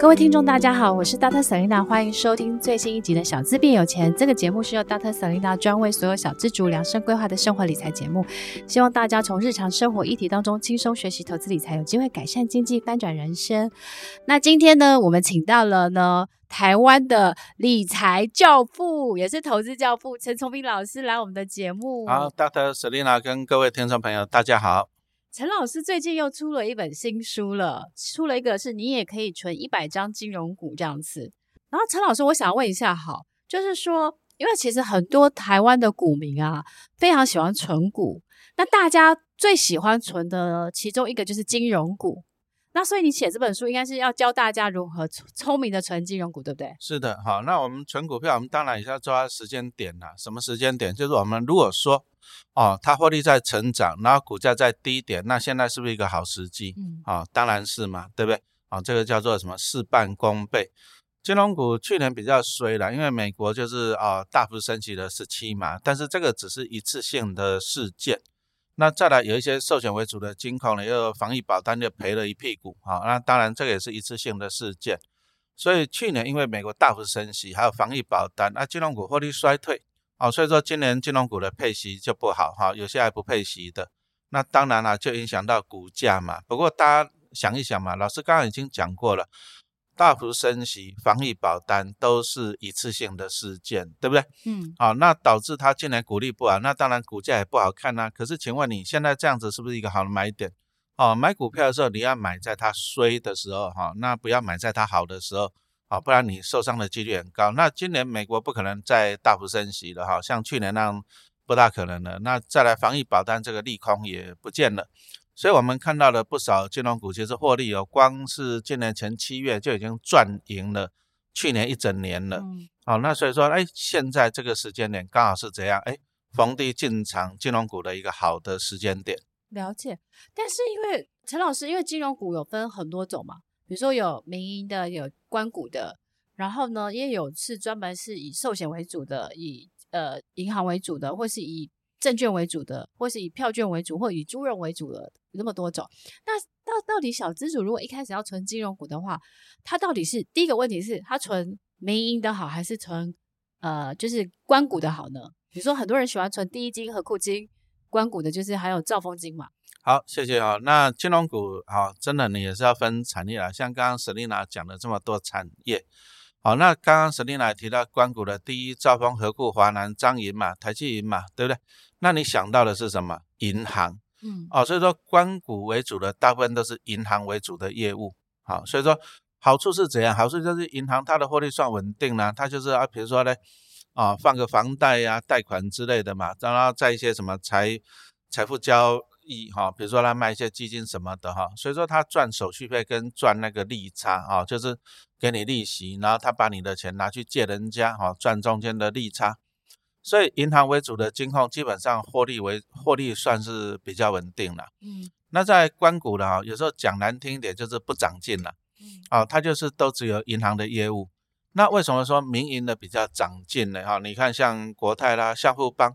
各位听众，大家好，我是 Dr. Selena，欢迎收听最新一集的《小资变有钱》。这个节目是由 Dr. Selena 专为所有小资族量身规划的生活理财节目，希望大家从日常生活议题当中轻松学习投资理财，有机会改善经济，翻转人生。那今天呢，我们请到了呢台湾的理财教父，也是投资教父陈崇明老师来我们的节目。好，Dr. Selena 跟各位听众朋友，大家好。陈老师最近又出了一本新书了，出了一个是你也可以存一百张金融股这样子。然后陈老师，我想问一下，好，就是说，因为其实很多台湾的股民啊，非常喜欢存股，那大家最喜欢存的其中一个就是金融股。那所以你写这本书应该是要教大家如何聪明的存金融股，对不对？是的，好，那我们存股票，我们当然也是要抓时间点呐。什么时间点？就是我们如果说哦，它获利在成长，然后股价在低点，那现在是不是一个好时机？嗯，啊，当然是嘛，对不对？啊，这个叫做什么？事半功倍。金融股去年比较衰了，因为美国就是啊大幅升息了十七码，但是这个只是一次性的事件。那再来有一些寿险为主的金控呢，又防疫保单就赔了一屁股啊。那当然这个也是一次性的事件，所以去年因为美国大幅升息，还有防疫保单，那金融股获利衰退啊，所以说今年金融股的配息就不好哈，有些还不配息的。那当然了，就影响到股价嘛。不过大家想一想嘛，老师刚刚已经讲过了。大幅升息、防疫保单都是一次性的事件，对不对？嗯，好，那导致它今年股利不好，那当然股价也不好看呐、啊。可是，请问你现在这样子是不是一个好的买点？哦，买股票的时候你要买在它衰的时候，哈，那不要买在它好的时候，啊，不然你受伤的几率很高。那今年美国不可能再大幅升息了，哈，像去年那样不大可能了。那再来防疫保单这个利空也不见了。所以我们看到了不少金融股，其实获利有，光是今年前七月就已经赚赢了去年一整年了。嗯，好，那所以说，哎，现在这个时间点刚好是这样，哎，逢低进场金融股的一个好的时间点。了解，但是因为陈老师，因为金融股有分很多种嘛，比如说有民营的，有官股的，然后呢，也有是专门是以寿险为主的，以呃银行为主的，或是以证券为主的，或是以票券为主，或以租赁为主的。有那么多种，那到到底小资主如果一开始要存金融股的话，他到底是第一个问题是他存民营的好，还是存呃就是官股的好呢？比如说很多人喜欢存第一金、和库金，官股的就是还有兆丰金嘛。好，谢谢啊。那金融股好，真的你也是要分产业啦，像刚刚 Selina 讲了这么多产业，好，那刚刚 Selina 提到光谷的第一兆丰、和固、华南、张银嘛、台积银嘛，对不对？那你想到的是什么？银行。嗯，哦，所以说关谷为主的大部分都是银行为主的业务，好，所以说好处是怎样？好处就是银行它的获利算稳定啦，它就是啊，比如说呢，啊，放个房贷呀、啊、贷款之类的嘛，然后在一些什么财财富交易哈，比如说他卖一些基金什么的哈，所以说他赚手续费跟赚那个利差啊，就是给你利息，然后他把你的钱拿去借人家哈，赚中间的利差。所以银行为主的金控基本上获利为获利算是比较稳定了。嗯，那在关谷的哈，有时候讲难听一点就是不长进了。嗯，啊，它就是都只有银行的业务。那为什么说民营的比较长进呢？哈，你看像国泰啦、夏富邦，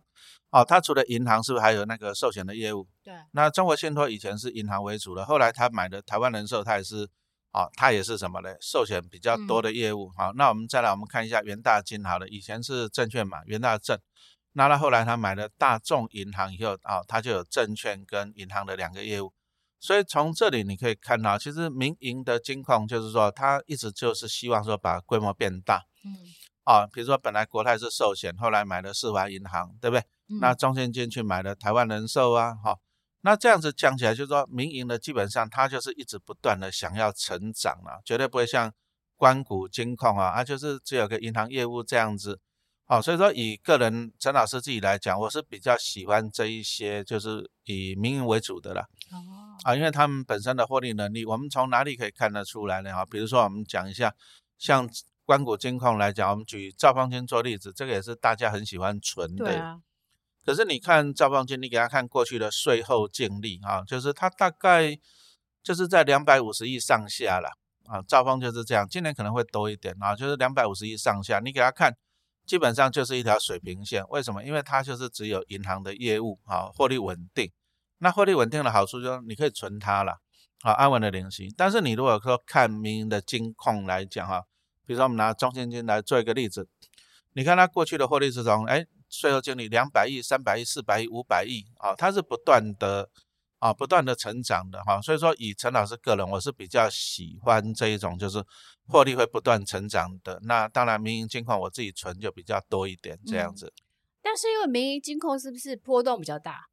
哦，他除了银行是不是还有那个寿险的业务？对。那中国信托以前是银行为主的，后来他买的台湾人寿，它也是。哦，它也是什么呢？寿险比较多的业务。好，那我们再来，我们看一下元大金。好了，以前是证券嘛，元大证。那他后来他买了大众银行以后，啊，他就有证券跟银行的两个业务。所以从这里你可以看到，其实民营的金控就是说，他一直就是希望说把规模变大。嗯。啊，比如说本来国泰是寿险，后来买了世华银行，对不对？嗯。那中信金去买了台湾人寿啊，好。那这样子讲起来，就是说民营的基本上它就是一直不断的想要成长啊，绝对不会像关谷金控啊，啊就是只有个银行业务这样子，好，所以说以个人陈老师自己来讲，我是比较喜欢这一些就是以民营为主的啦，啊，因为他们本身的获利能力，我们从哪里可以看得出来呢？哈，比如说我们讲一下，像关谷金控来讲，我们举兆丰金做例子，这个也是大家很喜欢存的。可是你看兆方金，你给他看过去的税后净利啊，就是它大概就是在两百五十亿上下了啊。兆方就是这样，今年可能会多一点啊，就是两百五十亿上下。你给他看，基本上就是一条水平线。为什么？因为它就是只有银行的业务啊，获利稳定。那获利稳定的好处就是你可以存它了好安稳的领息。但是你如果说看民营的金控来讲哈，比如说我们拿中信金来做一个例子，你看它过去的获利是从哎税后净利两百亿、三百亿、四百亿、五百亿啊，它是不断的啊不断的成长的哈。所以说以陈老师个人，我是比较喜欢这一种就是获利会不断成长的。那当然民营金控我自己存就比较多一点这样子。嗯但是因为民营金控是不是波动比较大？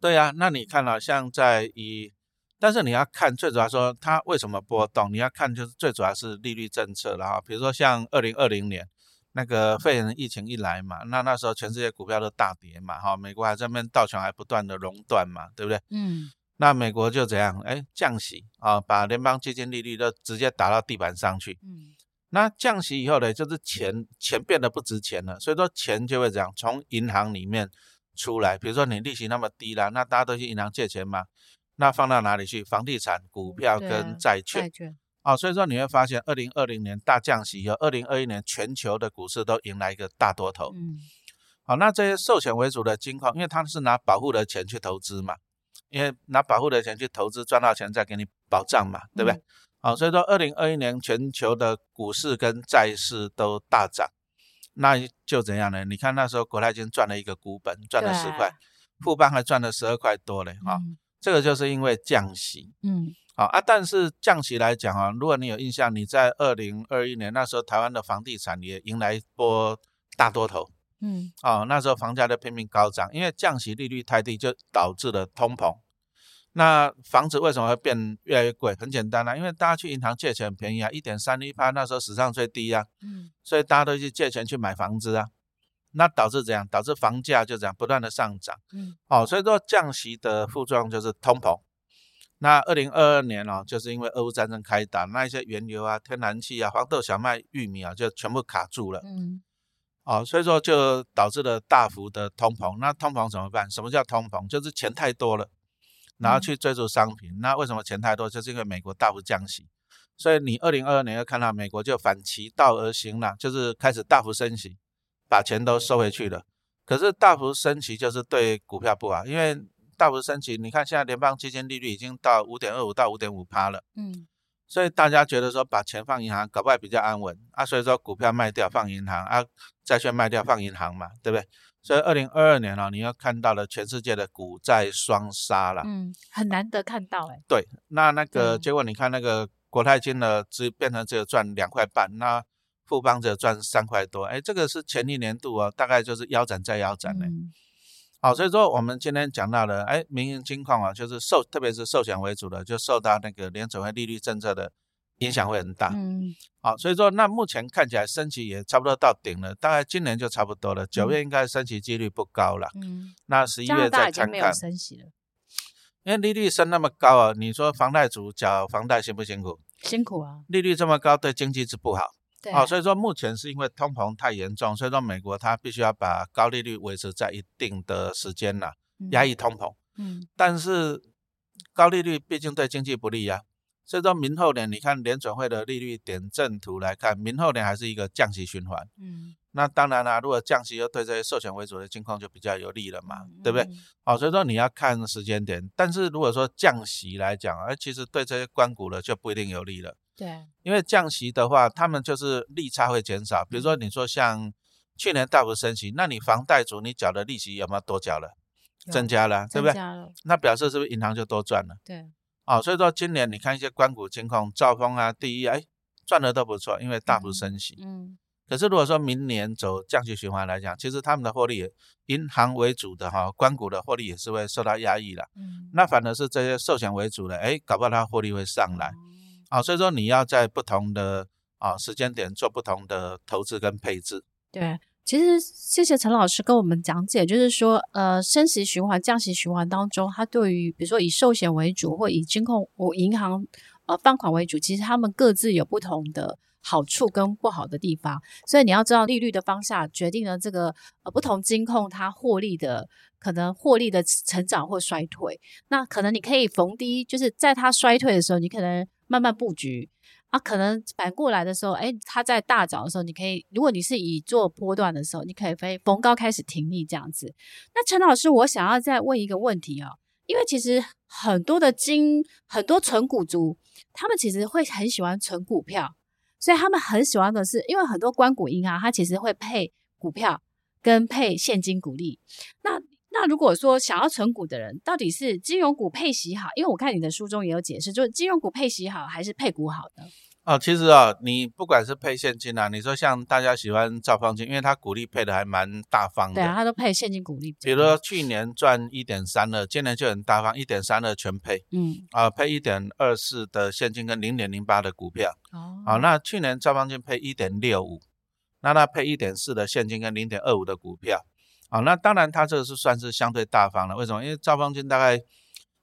对呀、啊，那你看了、啊、像在以，但是你要看最主要说它为什么波动，你要看就是最主要是利率政策了哈。比如说像二零二零年那个肺炎疫情一来嘛，那那时候全世界股票都大跌嘛，哈，美国还这边道琼还不断的熔断嘛，对不对？嗯。那美国就怎样？哎，降息啊，把联邦基金利率都直接打到地板上去。嗯。那降息以后呢，就是钱钱变得不值钱了，所以说钱就会这样从银行里面出来。比如说你利息那么低啦，那大家都去银行借钱嘛，那放到哪里去？房地产、股票跟债券。债券。哦，所以说你会发现，二零二零年大降息以后，二零二一年全球的股市都迎来一个大多头。嗯。好，那这些寿险为主的金矿，因为他们是拿保护的钱去投资嘛，因为拿保护的钱去投资，赚到钱再给你保障嘛，对不对？嗯好，所以说二零二一年全球的股市跟债市都大涨，那就怎样呢？你看那时候国泰金赚了一个股本，赚了十块，富邦还赚了十二块多嘞，哈、嗯，这个就是因为降息，嗯，好啊，但是降息来讲啊，如果你有印象，你在二零二一年那时候台湾的房地产也迎来一波大多头，嗯，哦，那时候房价都拼命高涨，因为降息利率太低，就导致了通膨。那房子为什么会变越来越贵？很简单啦、啊，因为大家去银行借钱很便宜啊，一点三一趴，那时候史上最低啊，嗯，所以大家都去借钱去买房子啊，那导致怎样？导致房价就这样不断的上涨，嗯，哦，所以说降息的副作用就是通膨。那二零二二年哦，就是因为俄乌战争开打，那一些原油啊、天然气啊、黄豆、小麦、玉米啊，就全部卡住了，嗯，哦，所以说就导致了大幅的通膨。那通膨怎么办？什么叫通膨？就是钱太多了。然后去追逐商品，那为什么钱太多？就是因为美国大幅降息，所以你二零二二年又看到美国就反其道而行了，就是开始大幅升息，把钱都收回去了。可是大幅升息就是对股票不好，因为大幅升息，你看现在联邦基金利率已经到五点二五到五点五趴了，嗯，所以大家觉得说把钱放银行搞不好比较安稳啊，所以说股票卖掉放银行啊，债券卖掉放银行嘛，对不对？所以二零二二年哦，你要看到了全世界的股债双杀了，嗯，很难得看到哎。对，那那个结果你看那个国泰金的只变成只有赚两块半，那富邦只有赚三块多，哎，这个是前一年度啊，大概就是腰斩再腰斩嘞。嗯、好，所以说我们今天讲到了，哎，民营金矿啊，就是受，特别是寿险为主的，就受到那个联准会利率政策的。影响会很大，嗯，好，所以说那目前看起来升息也差不多到顶了，大概今年就差不多了，九月应该升息几率不高了，嗯，那十一月再看看，升息了，因为利率升那么高啊，你说房贷族缴房贷辛不辛苦？辛苦啊，利率这么高对经济是不好，对，好，所以说目前是因为通膨太严重，所以说美国它必须要把高利率维持在一定的时间了，压抑通膨，嗯，但是高利率毕竟对经济不利呀。所以说明后年，你看联准会的利率点阵图来看，明后年还是一个降息循环。嗯，那当然啦，如果降息又对这些寿险为主的情况就比较有利了嘛，嗯、对不对？好、哦，所以说你要看时间点。但是如果说降息来讲，而其实对这些关股的就不一定有利了。对，因为降息的话，他们就是利差会减少。比如说你说像去年大幅升息，那你房贷族你缴的利息有没有多缴了？增加了，对不对？那表示是不是银行就多赚了？对。哦，所以说今年你看一些关谷金控，兆丰啊、第一，哎，赚的都不错，因为大幅升息。嗯。嗯，可是如果说明年走降息循环来讲，其实他们的获利，银行为主的哈，关谷的获利也是会受到压抑的。嗯。那反而是这些寿险为主的，哎，搞不好它获利会上来。哦，所以说你要在不同的啊、时间点做不同的投资跟配置。对。其实，谢谢陈老师跟我们讲解，就是说，呃，升息循环、降息循环当中，它对于比如说以寿险为主，或以金控、或银行呃放款为主，其实他们各自有不同的好处跟不好的地方。所以你要知道利率的方向，决定了这个呃不同金控它获利的可能获利的成长或衰退。那可能你可以逢低，就是在它衰退的时候，你可能慢慢布局。啊，可能反过来的时候，哎，它在大涨的时候，你可以，如果你是以做波段的时候，你可以飞逢高开始停利这样子。那陈老师，我想要再问一个问题哦，因为其实很多的金很多纯股族，他们其实会很喜欢存股票，所以他们很喜欢的是，因为很多关股银行它其实会配股票跟配现金股利。那那如果说想要存股的人，到底是金融股配息好？因为我看你的书中也有解释，就是金融股配息好还是配股好的？哦，其实啊、哦，你不管是配现金啊，你说像大家喜欢兆方金，因为它股利配的还蛮大方的。对啊，它都配现金股利。比如说去年赚一点三二，今年就很大方，一点三二全配。嗯。啊，配一点二四的现金跟零点零八的股票。哦。好，那去年兆方金配一点六五，那它配一点四的现金跟零点二五的股票。好，那当然它这个是算是相对大方了。为什么？因为兆丰金大概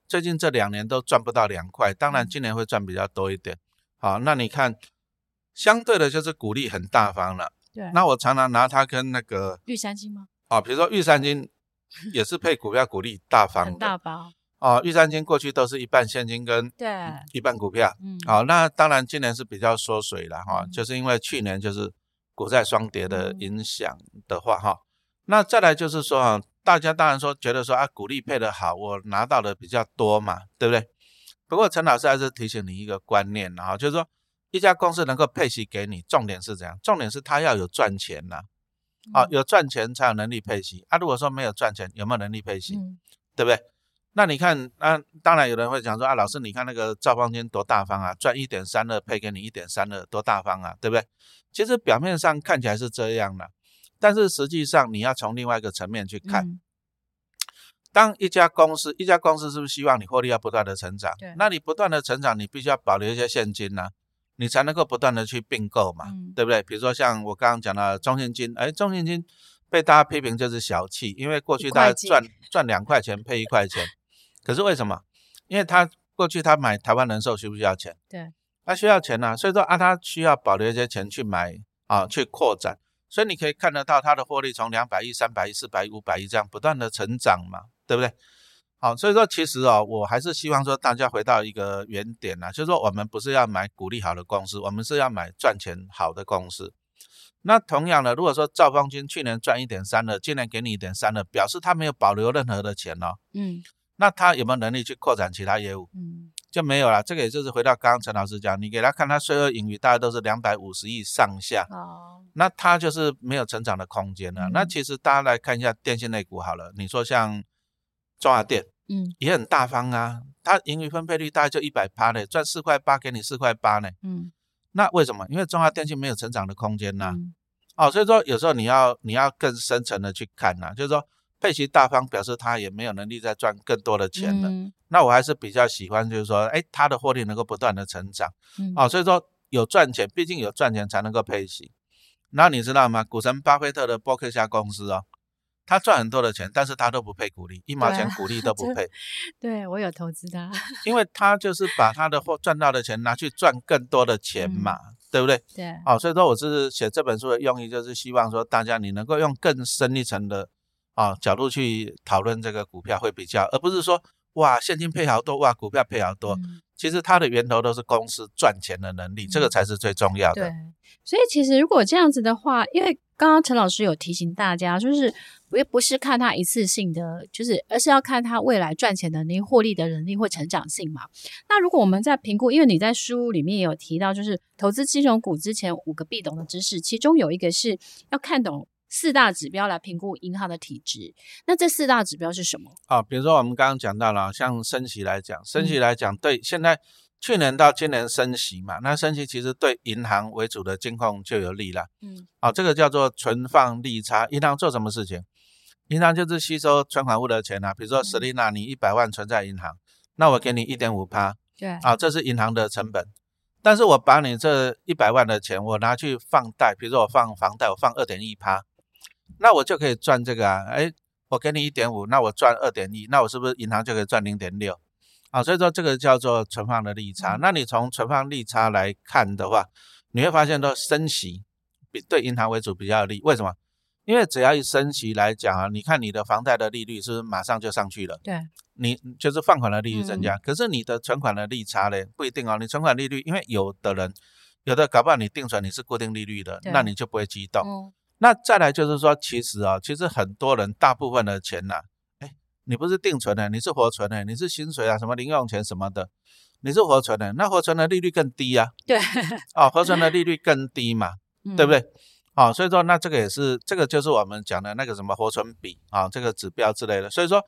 最近这两年都赚不到两块，当然今年会赚比较多一点。好，那你看，相对的就是股利很大方了。对。那我常常拿它跟那个玉山金吗？啊，比如说玉山金 也是配股票股利大方的。很大方。哦，玉山金过去都是一半现金跟对一半股票。嗯。好，那当然今年是比较缩水了哈，嗯、就是因为去年就是股债双跌的影响的话哈、嗯。那再来就是说啊，大家当然说觉得说啊，股利配的好，我拿到的比较多嘛，对不对？不过陈老师还是提醒你一个观念，然后就是说，一家公司能够配息给你，重点是怎样？重点是他要有赚钱呐，啊，有赚钱才有能力配息啊。如果说没有赚钱，有没有能力配息？嗯、对不对？那你看，那、啊、当然有人会讲说啊，老师，你看那个赵方军多大方啊，赚一点三二配给你一点三二，多大方啊，对不对？其实表面上看起来是这样的，但是实际上你要从另外一个层面去看。嗯当一家公司，一家公司是不是希望你获利要不断的成长？那你不断的成长，你必须要保留一些现金呢、啊，你才能够不断的去并购嘛、嗯，对不对？比如说像我刚刚讲的中信金，哎，中信金被大家批评就是小气，因为过去大家赚赚两块钱配一块钱，可是为什么？因为他过去他买台湾人寿需不需要钱？对，他需要钱呐、啊，所以说啊，他需要保留一些钱去买啊，去扩展。所以你可以看得到它的获利从两百亿、三百亿、四百亿、五百亿这样不断的成长嘛，对不对？好，所以说其实哦，我还是希望说大家回到一个原点呐，就是说我们不是要买股利好的公司，我们是要买赚钱好的公司。那同样的，如果说兆丰金去年赚一点三了，今年给你一点三了，表示他没有保留任何的钱哦。嗯。那他有没有能力去扩展其他业务？嗯。就没有了，这个也就是回到刚刚陈老师讲，你给他看他税后盈余，大概都是两百五十亿上下，哦，那他就是没有成长的空间了，嗯。那其实大家来看一下电信类股好了，你说像中华电，嗯，也很大方啊，它盈余分配率大概就一百趴呢，赚四块八给你四块八呢，嗯，那为什么？因为中华电信没有成长的空间呐，啊嗯，哦，所以说有时候你要你要更深层的去看呐，啊，就是说。配息大方表示他也没有能力再赚更多的钱了，嗯，那我还是比较喜欢，就是说，哎，他的获利能够不断的成长，嗯，哦，所以说有赚钱，毕竟有赚钱才能够配息。那你知道吗？股神巴菲特的伯克夏公司哦，他赚很多的钱，但是他都不配股利，一毛钱股利都不 配。对，对我有投资他，因为他就是把他的获赚到的钱拿去赚更多的钱嘛，嗯，对不对？对，哦，所以说我是写这本书的用意，就是希望说大家你能够用更深一层的。啊，角度去讨论这个股票会比较，而不是说哇现金配好多，哇股票配好多，嗯。其实它的源头都是公司赚钱的能力，嗯，这个才是最重要的。对，所以其实如果这样子的话，因为刚刚陈老师有提醒大家，就是不不是看它一次性的，就是而是要看它未来赚钱的能力、获利的能力或成长性嘛。那如果我们在评估，因为你在书里面也有提到，就是投资金融股之前五个必懂的知识，其中有一个是要看懂。四大指标来评估银行的体质，那这四大指标是什么？啊，比如说我们刚刚讲到了，像升息来讲，升息来讲，对，现在去年到今年升息嘛，那升息其实对银行为主的金控就有利了。嗯，啊，这个叫做存放利差。银行做什么事情？银行就是吸收存款户的钱啊。比如说，Selina，你一百万存在银行，那我给你一点五趴。对，啊，这是银行的成本。但是我把你这一百万的钱，我拿去放贷，比如说我放房贷，我放二点一趴。那我就可以赚这个啊，哎，我给你一点五，那我赚二点一，那我是不是银行就可以赚零点六？啊，所以说这个叫做存放的利差。那你从存放利差来看的话，你会发现说升息比对银行为主比较有利。为什么？因为只要一升息来讲啊，你看你的房贷的利率是不是马上就上去了？对，你就是放款的利率增加，嗯、可是你的存款的利差呢，不一定哦。你存款利率，因为有的人有的搞不好你定存你是固定利率的，那你就不会激动。嗯那再来就是说，其实啊，其实很多人大部分的钱呐、啊，哎，你不是定存的，你是活存的，你是薪水啊，什么零用钱什么的，你是活存的，那活存的利率更低啊。对，哦，活存的利率更低嘛，嗯、对不对？哦，所以说那这个也是，这个就是我们讲的那个什么活存比啊、哦，这个指标之类的。所以说，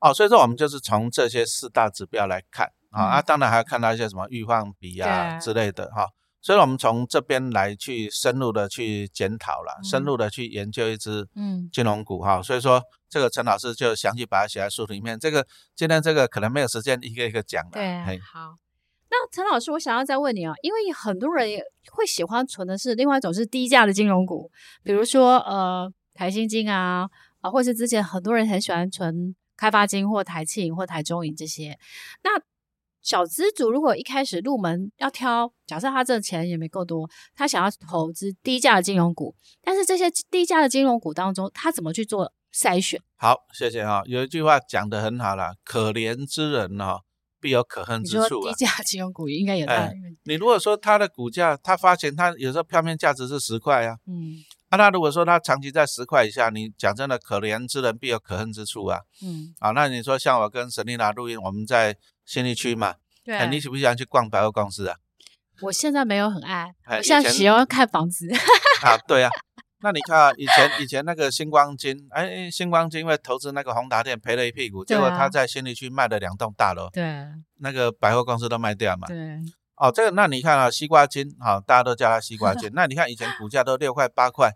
哦，所以说我们就是从这些四大指标来看、哦嗯、啊，当然还要看到一些什么预放比啊之类的哈。所以，我们从这边来去深入的去检讨了，嗯、深入的去研究一支嗯金融股哈、嗯。所以说，这个陈老师就详细把它写在书里面。这个今天这个可能没有时间一个一个讲了。对，好。那陈老师，我想要再问你啊，因为很多人也会喜欢存的是另外一种是低价的金融股，比如说呃台新金啊啊，或是之前很多人很喜欢存开发金或台企银或台中银这些。那小资主如果一开始入门要挑，假设他这钱也没够多，他想要投资低价的金融股，但是这些低价的金融股当中，他怎么去做筛选？好，谢谢哈。有一句话讲得很好啦，可怜之人哈，必有可恨之处。低价金融股应该有道理。哎，你如果说他的股价，他发行，他有时候票面价值是十块啊，嗯，那他如果说他长期在十块以下，你讲真的，可怜之人必有可恨之处啊，嗯，啊，那你说像我跟沈丽娜录音，我们在。信义区嘛，你喜不喜欢去逛百货公司啊？我现在没有很爱，现在喜欢看房子。啊，对啊，那你看啊，以前以前那个星光金，哎，星光金因为投资那个宏达店赔了一屁股，啊、结果他在新力区卖了两栋大楼，对，那个百货公司都卖掉嘛。对，哦，这个那你看啊，西瓜金，好、哦，大家都叫它西瓜金，那你看以前股价都六块八块。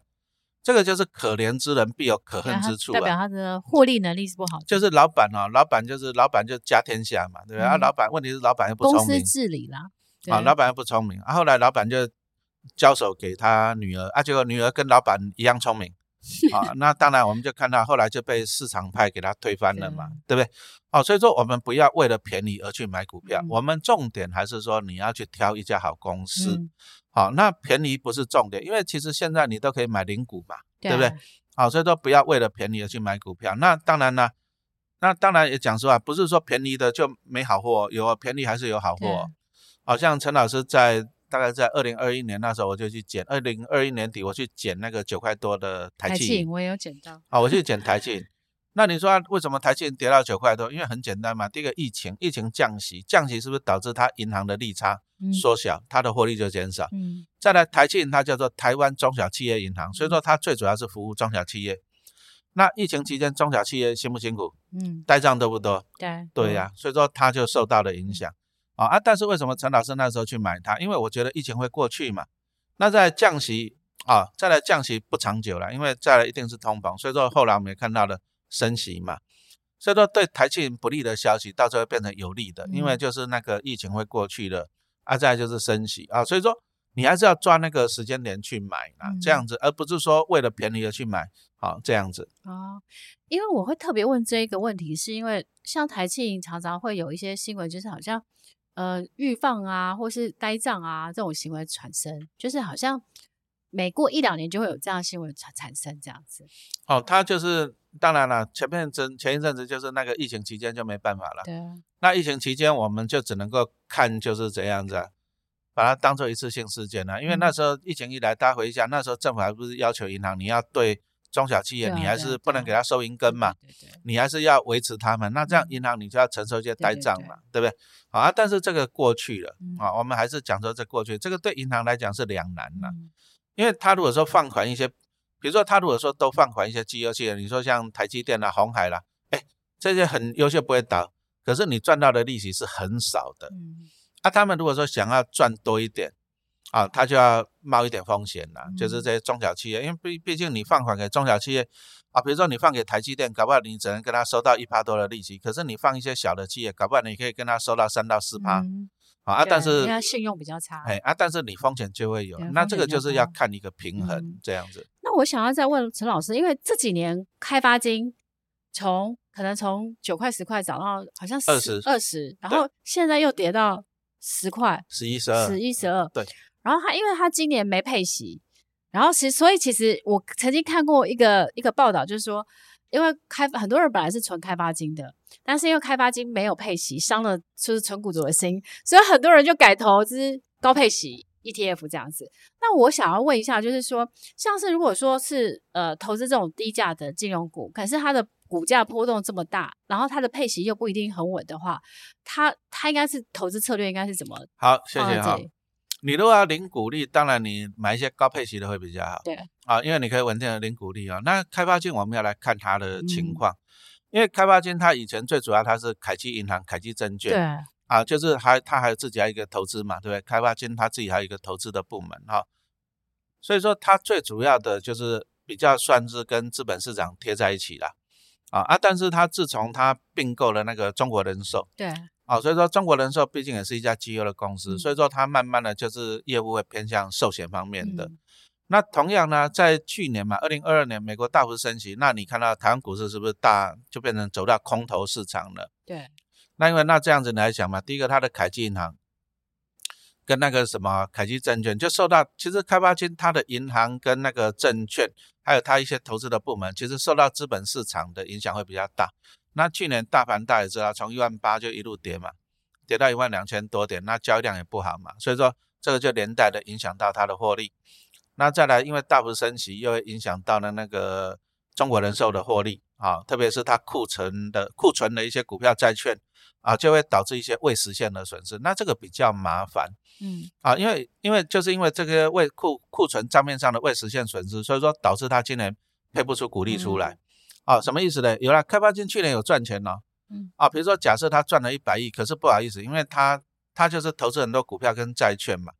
这个就是可怜之人必有可恨之处啊，代表他的获利能力是不好。就是老板哦，老板就是老板就家天下嘛，对不对？嗯、啊，老板问题是老板又不聪明，公司治理啦。啊，老板又不聪明，啊，后来老板就交手给他女儿，啊，结果女儿跟老板一样聪明，啊，那当然我们就看到后来就被市场派给他推翻了嘛，对，不对？哦，所以说我们不要为了便宜而去买股票，嗯、我们重点还是说你要去挑一家好公司。嗯好，那便宜不是重点，因为其实现在你都可以买零股嘛，对，对不对？好，所以说不要为了便宜而去买股票。那当然呢，那当然也讲实话，不是说便宜的就没好货，有便宜还是有好货。好像陈老师在大概在二零二一年那时候，我就去捡，二零二一年底我去捡那个九块多的台企，我也有捡到。好，我去捡台 庆。那你说为什么台积跌到九块多？因为很简单嘛，第一个疫情，疫情降息，降息是不是导致它银行的利差缩小，嗯、它的获利就减少？嗯。再来，台积它叫做台湾中小企业银行，所以说它最主要是服务中小企业。那疫情期间中小企业辛不辛苦？嗯。呆账多不多？对。对呀、啊，所以说它就受到了影响。啊啊！但是为什么陈老师那时候去买它？因为我觉得疫情会过去嘛。那在降息啊，再来降息不长久了，因为再来一定是通膨，所以说后来我们也看到了。升息嘛，所以说对台积电不利的消息，到时候会变成有利的，因为就是那个疫情会过去了，啊，再来就是升息啊，所以说你还是要抓那个时间点去买啊，这样子，而不是说为了便宜而去买，好，这样子。哦，因为我会特别问这一个问题，是因为像台积常常会有一些新闻，就是好像呃预放啊，或是呆账啊这种行为产生，就是好像每过一两年就会有这样的新闻产产生这样子。哦，他就是。当然了，前面阵前一阵子就是那个疫情期间就没办法了。对。那疫情期间我们就只能够看就是这样子，啊把它当做一次性事件了。因为那时候疫情一来，大家回想那时候政府还不是要求银行你要对中小企业，你还是不能给他收银根嘛，你还是要维持他们。那这样银行你就要承受一些呆账嘛，对不对？好啊，但是这个过去了啊，我们还是讲说这过去，这个对银行来讲是两难了，因为他如果说放款一些。比如说，他如果说都放款一些绩优企业，你说像台积电啦、红海啦，哎，这些很优秀不会倒，可是你赚到的利息是很少的。嗯，啊，他们如果说想要赚多一点，啊，他就要冒一点风险啦，嗯、就是这些中小企业，因为毕毕竟你放款给中小企业，啊，比如说你放给台积电，搞不好你只能跟他收到一趴多的利息，可是你放一些小的企业，搞不好你可以跟他收到三到四趴。嗯啊，但是人家信用比较差，哎啊，但是你风险就会有，那这个就是要看一个平衡、嗯、这样子。那我想要再问陈老师，因为这几年开发金从可能从九块十块涨到好像二十二十，然后现在又跌到十块十一十二十一十二，对。然后他因为他今年没配息，然后其实所以其实我曾经看过一个一个报道，就是说。因为开很多人本来是存开发金的，但是因为开发金没有配息，伤了就是存股族的心，所以很多人就改投资高配息 ETF 这样子。那我想要问一下，就是说，像是如果说是呃投资这种低价的金融股，可是它的股价波动这么大，然后它的配息又不一定很稳的话，它它应该是投资策略应该是怎么？好，谢谢哈。你如果要领股利，当然你买一些高配息的会比较好。对啊，因为你可以稳定的领股利啊。那开发金我们要来看它的情况，嗯、因为开发金它以前最主要它是凯基银行、凯基证券。对啊，就是还它还有自己还有一个投资嘛，对不对？开发金它自己还有一个投资的部门哈、啊，所以说它最主要的就是比较算是跟资本市场贴在一起了啊啊！但是它自从它并购了那个中国人寿，对。哦，所以说中国人寿毕竟也是一家绩优的公司，嗯、所以说它慢慢的就是业务会偏向寿险方面的。嗯、那同样呢，在去年嘛，二零二二年美国大幅升息，那你看到台湾股市是不是大就变成走到空头市场了？对。那因为那这样子来讲嘛，第一个它的凯基银行跟那个什么凯基证券就受到，其实开发金它的银行跟那个证券，还有它一些投资的部门，其实受到资本市场的影响会比较大。那去年大盘大家也知道，从一万八就一路跌嘛，跌到一万两千多点，那交易量也不好嘛，所以说这个就连带的影响到它的获利。那再来，因为大幅升息，又会影响到了那个中国人寿的获利啊，特别是它库存的库存的一些股票债券啊，就会导致一些未实现的损失。那这个比较麻烦，嗯啊，因为因为就是因为这个未库库存账面上的未实现损失，所以说导致它今年配不出股利出来。嗯啊、哦，什么意思呢？有了开发金去年有赚钱哦，嗯，啊，比如说假设他赚了一百亿，可是不好意思，因为他他就是投资很多股票跟债券嘛，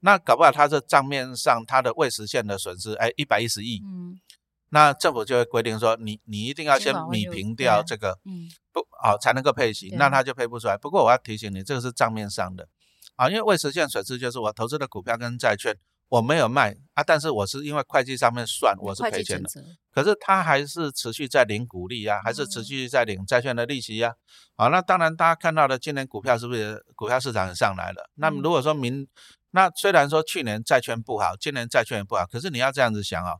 那搞不好他这账面上他的未实现的损失，哎，一百一十亿，嗯，那政府就会规定说，你你一定要先弭平掉这个，嗯，不，好、哦、才能够配息，那他就配不出来。不过我要提醒你，这个是账面上的，啊，因为未实现损失就是我投资的股票跟债券。我没有卖啊，但是我是因为会计上面算我是赔钱的，可是他还是持续在领股利啊，还是持续在领债券的利息啊。好，那当然大家看到的今年股票是不是股票市场也上来了？那么如果说明，那虽然说去年债券不好，今年债券也不好，可是你要这样子想啊。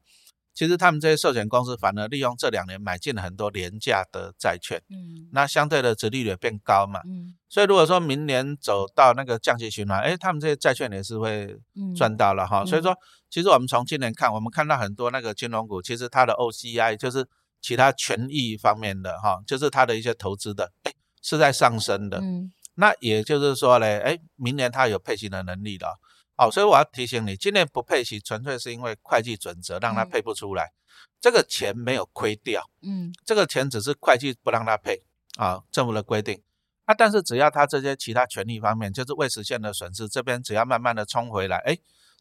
其实他们这些寿险公司反而利用这两年买进了很多廉价的债券，嗯，那相对的殖利率变高嘛，嗯，所以如果说明年走到那个降息循环，诶，他们这些债券也是会赚到了哈。嗯、所以说，其实我们从今年看，我们看到很多那个金融股，其实它的 OCI 就是其他权益方面的哈，就是它的一些投资的，哎，是在上升的，嗯，那也就是说嘞，诶，明年它有配息的能力了。好，所以我要提醒你，今年不配息，纯粹是因为会计准则让它配不出来，嗯、这个钱没有亏掉，嗯，这个钱只是会计不让它配啊，政府的规定。啊，但是只要它这些其他权利方面，就是未实现的损失，这边只要慢慢的冲回来，哎，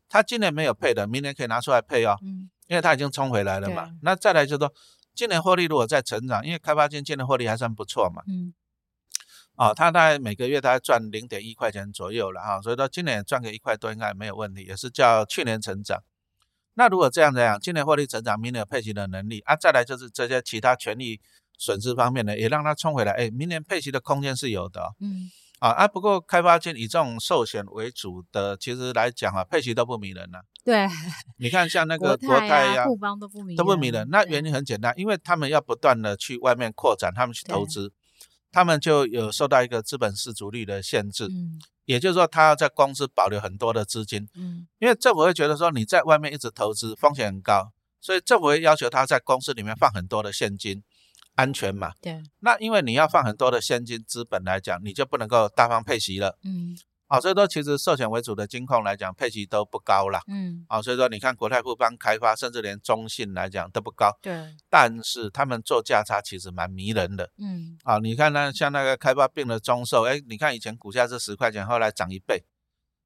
它今年没有配的，明年可以拿出来配哦，嗯，因为它已经冲回来了嘛。那再来就是说，今年获利如果再成长，因为开发金今年获利还算不错嘛，嗯。哦，他大概每个月大概赚零点一块钱左右了哈，所以说今年赚个一块多应该没有问题，也是叫去年成长。那如果这样这样，今年获利成长，明年有配息的能力啊，再来就是这些其他权利损失方面呢，也让它冲回来，哎，明年配息的空间是有的，哦。嗯，啊啊，不过开发金以这种寿险为主的，其实来讲啊，配息都不迷人呐。对，你看像那个国泰呀、啊、富邦都不迷人，都不迷人。那原因很简单，因为他们要不断的去外面扩展，他们去投资。他们就有受到一个资本市足率的限制，嗯，也就是说，他要在公司保留很多的资金，嗯，因为政府会觉得说你在外面一直投资风险很高，所以政府会要求他在公司里面放很多的现金，安全嘛，对。那因为你要放很多的现金资本来讲，你就不能够大方配息了，嗯。啊，所以说其实寿险为主的金控来讲，配息都不高啦。嗯，啊，所以说你看国泰富邦开发，甚至连中信来讲都不高。对，但是他们做价差其实蛮迷人的。嗯，啊，你看那，像那个开发并了中寿，哎，你看以前股价是十块钱，后来涨一倍。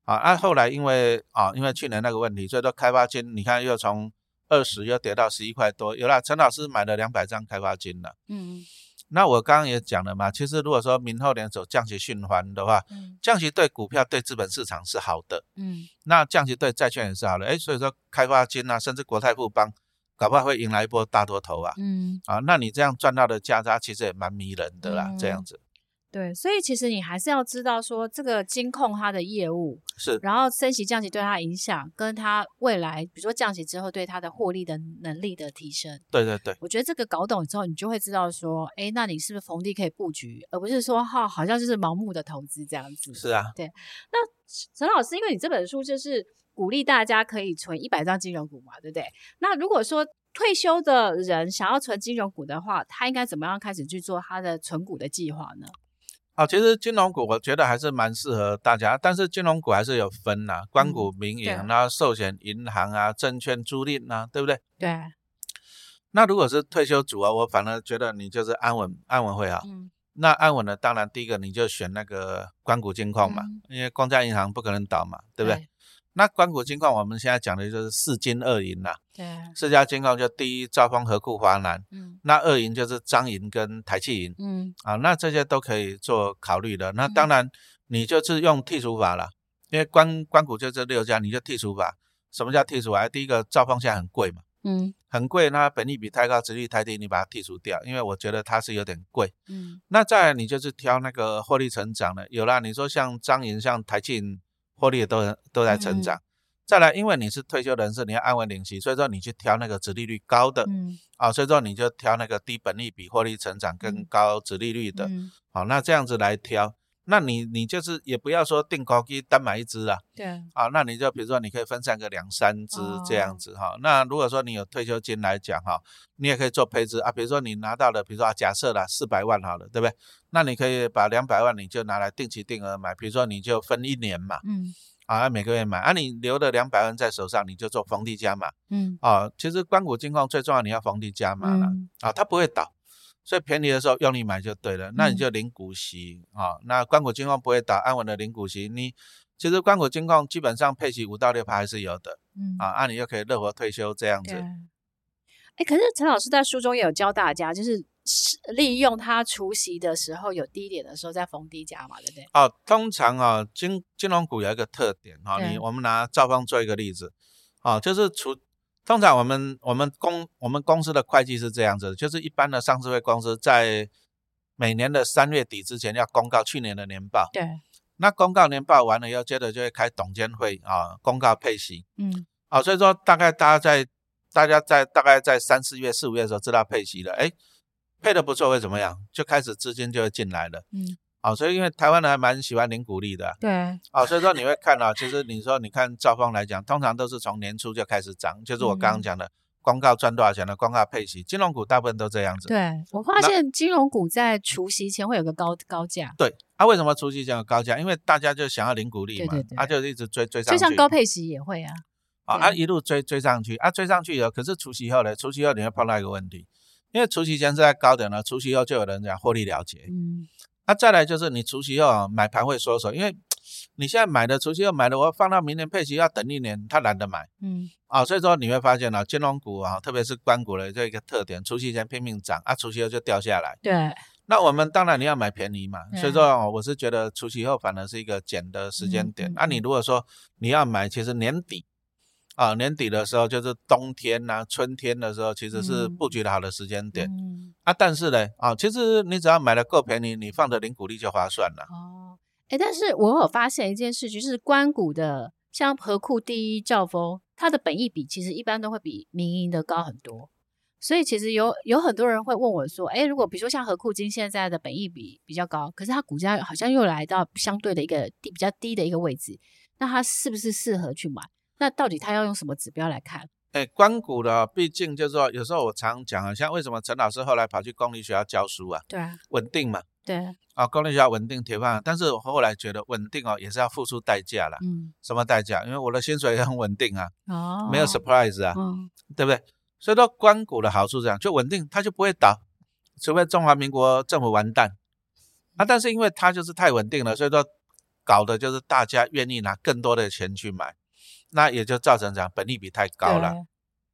啊，啊，后来因为啊，因为去年那个问题，所以说开发金你看又从二十又跌到十一块多。有了，陈老师买了两百张开发金了。嗯。那我刚刚也讲了嘛，其实如果说明后年走降息循环的话，嗯，降息对股票对资本市场是好的，嗯，那降息对债券也是好的，哎，所以说开发金啊，甚至国泰富邦，搞不好会迎来一波大多头啊，嗯，啊，那你这样赚到的价差其实也蛮迷人的啦，嗯、这样子。对，所以其实你还是要知道说这个金控它的业务是，然后升息降息对它影响，跟它未来比如说降息之后对它的获利的能力的提升。对对对，我觉得这个搞懂之后，你就会知道说，哎，那你是不是逢低可以布局，而不是说哈好像就是盲目的投资这样子。是啊，对。那陈老师，因为你这本书就是鼓励大家可以存一百张金融股嘛，对不对？那如果说退休的人想要存金融股的话，他应该怎么样开始去做他的存股的计划呢？啊，其实金融股我觉得还是蛮适合大家，但是金融股还是有分呐、啊，官股、民营，然后寿险、银行啊、证券、租赁啊，对不对？对。那如果是退休族啊，我反而觉得你就是安稳，安稳会好。嗯。那安稳的，当然第一个你就选那个官股金矿嘛，嗯、因为光家银行不可能倒嘛，对不对？对那关谷金矿我们现在讲的就是四金二银啦。对。四家金矿就第一兆丰、合库、华南。嗯。那二银就是张银跟台气银。嗯。啊，那这些都可以做考虑的。那当然你就是用剔除法了，因为关关谷就这六家，你就剔除法。什么叫剔除法？第一个兆丰现在很贵嘛。嗯。很贵，那本利比太高，殖利率太低，你把它剔除掉，因为我觉得它是有点贵。嗯。那再来你就是挑那个获利成长的，有啦，你说像张银、像台企银。获利都都在成长，嗯、再来，因为你是退休人士，你要安稳领息，所以说你去挑那个殖利率高的，嗯，啊，所以说你就挑那个低本利比、获利成长更高殖利率的，嗯，好，那这样子来挑，那你你就是也不要说定高低单买一只啊，对，啊，那你就比如说你可以分散个两三只这样子哈，哦、那如果说你有退休金来讲哈，你也可以做配置啊，比如说你拿到了，比如说啊，假设了四百万好了，对不对？那你可以把两百万你就拿来定期定额买，比如说你就分一年嘛，嗯，啊，每个月买，啊，你留了两百万在手上，你就做逢低加码，嗯，啊，其实关谷金矿最重要，你要逢低加码了，嗯、啊，它不会倒，所以便宜的时候用力买就对了，那你就领股息，嗯、啊，那关谷金矿不会打，安稳的领股息，你其实关谷金矿基本上配息五到六趴还是有的，嗯，啊，那你又可以乐活退休这样子，哎，可是陈老师在书中也有教大家，就是。是利用它除息的时候有低点的时候再逢低加嘛，对不对？哦，通常啊、哦，金金融股有一个特点哈，对你我们拿兆丰做一个例子，啊、哦，就是除通常我们我们公我们公司的会计是这样子，就是一般的上市会公司在每年的三月底之前要公告去年的年报，对，那公告年报完了以后，接着就会开董监会啊，公告配息，嗯，啊、哦，所以说大概大家在大家在大概在三四月四五月的时候知道配息了，哎。配的不错会怎么样？就开始资金就会进来了。嗯，好、哦，所以因为台湾人还蛮喜欢领股利的、啊。对。好、哦，所以说你会看到、啊，其实你说你看兆丰来讲，通常都是从年初就开始涨，就是我刚刚讲的，公告赚多少钱的，公告配息。金融股大部分都这样子。对，我发现金融股在除夕前会有个高高价。对。啊，为什么除夕前有高价？因为大家就想要领股利嘛。对对对。啊，就一直追追上去。就像高配息也会啊。啊啊，一路追追上去，啊，追上去以后，可是除夕后呢？除夕后你会碰到一个问题。因为除夕前是在高点呢，除夕后就有人讲获利了结。嗯，那、啊、再来就是你除夕后啊，买盘会缩手，因为你现在买的除夕后买的，我放到明年配息要等一年，他懒得买。嗯，啊，所以说你会发现啊，金融股啊，特别是关股的这一个特点，除夕前拼命涨，啊，除夕后就掉下来。对。那我们当然你要买便宜嘛，对所以说我是觉得除夕后反而是一个捡的时间点。那、嗯嗯啊、你如果说你要买，其实年底。啊，年底的时候就是冬天呐、啊，春天的时候其实是布局的好的时间点。嗯、啊，但是呢，啊，其实你只要买的够便宜，你放着零股利就划算了。哦，哎，但是我有发现一件事，就是官股的，像和库第一、兆丰，它的本益比其实一般都会比民营的高很多。所以其实有有很多人会问我说，哎，如果比如说像和库金现在的本益比比较高，可是它股价好像又来到相对的一个低比较低的一个位置，那它是不是适合去买？那到底他要用什么指标来看？哎，关谷的，毕竟就是说，有时候我常讲啊，像为什么陈老师后来跑去公立学校教书啊？对啊，稳定嘛。对啊，公立学校稳定铁饭，但是我后来觉得稳定哦，也是要付出代价了。嗯，什么代价？因为我的薪水也很稳定啊。哦，没有 surprise 啊。嗯，对不对？所以说关谷的好处是这样，就稳定，它就不会倒，除非中华民国政府完蛋啊。但是因为它就是太稳定了，所以说搞的就是大家愿意拿更多的钱去买。那也就造成这样，本利比太高了。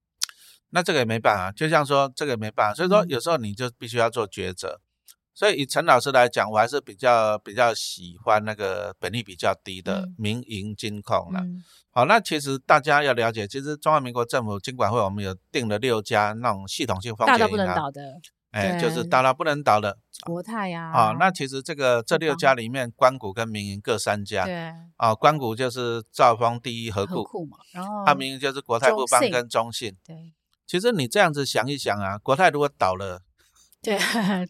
那这个也没办法，就像说这个也没办法，所以说有时候你就必须要做抉择。嗯、所以以陈老师来讲，我还是比较比较喜欢那个本利比较低的民营金控了。嗯、好，那其实大家要了解，其实中华民国政府金管会我们有定了六家那种系统性风险银行，大到不能倒的，哎，就是倒了不能倒的。国泰呀，啊，那其实这个这六家里面，关谷跟民营各三家，对，啊，关谷就是兆丰第一合库嘛，然后啊，民营就是国泰富邦跟中信，对，其实你这样子想一想啊，国泰如果倒了，对，啊，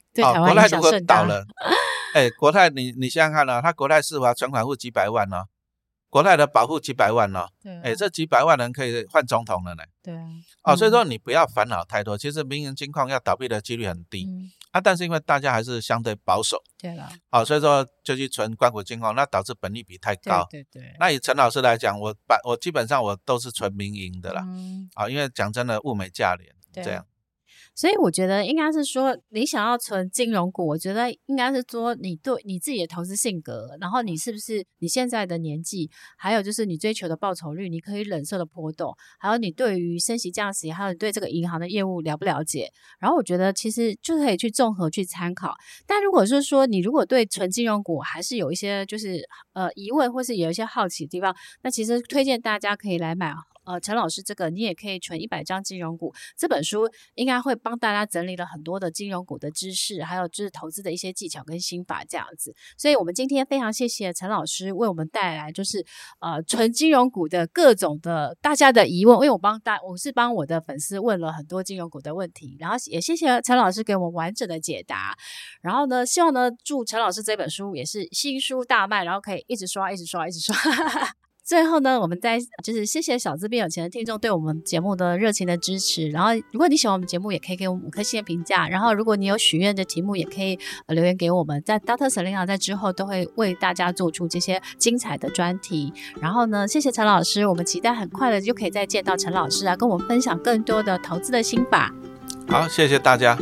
国泰如果倒了，哎，国泰你你想想看啊，他国泰世华存款户几百万呢，国泰的保护几百万哦，对、啊，哎，这几百万人可以换总统了呢。对啊，哦，所以说你不要烦恼太多，其实民营金矿要倒闭的几率很低。嗯啊，但是因为大家还是相对保守，对了，好、哦，所以说就去存官股金矿，那导致本利比太高。对对对。那以陈老师来讲，我把我基本上我都是存民营的啦，嗯，啊、哦，因为讲真的物美价廉，对这样。所以我觉得应该是说，你想要存金融股，我觉得应该是说你对你自己的投资性格，然后你是不是你现在的年纪，还有就是你追求的报酬率，你可以忍受的波动，还有你对于升息降息，还有你对这个银行的业务了不了解，然后我觉得其实就可以去综合去参考。但如果是说你如果对存金融股还是有一些就是呃疑问，或是有一些好奇的地方，那其实推荐大家可以来买。呃，陈老师，这个你也可以存一百张金融股。这本书应该会帮大家整理了很多的金融股的知识，还有就是投资的一些技巧跟心法这样子。所以，我们今天非常谢谢陈老师为我们带来就是呃纯金融股的各种的大家的疑问。因为我帮大我是帮我的粉丝问了很多金融股的问题，然后也谢谢陈老师给我们完整的解答。然后呢，希望呢祝陈老师这本书也是新书大卖，然后可以一直刷，一直刷，一直刷。最后呢，我们再就是谢谢小资变有钱的听众对我们节目的热情的支持。然后，如果你喜欢我们节目，也可以给我们五颗星的评价。然后，如果你有许愿的题目，也可以留言给我们。在 Doctor Selena 在之后都会为大家做出这些精彩的专题。然后呢，谢谢陈老师，我们期待很快的就可以再见到陈老师啊，跟我们分享更多的投资的心法。好，谢谢大家。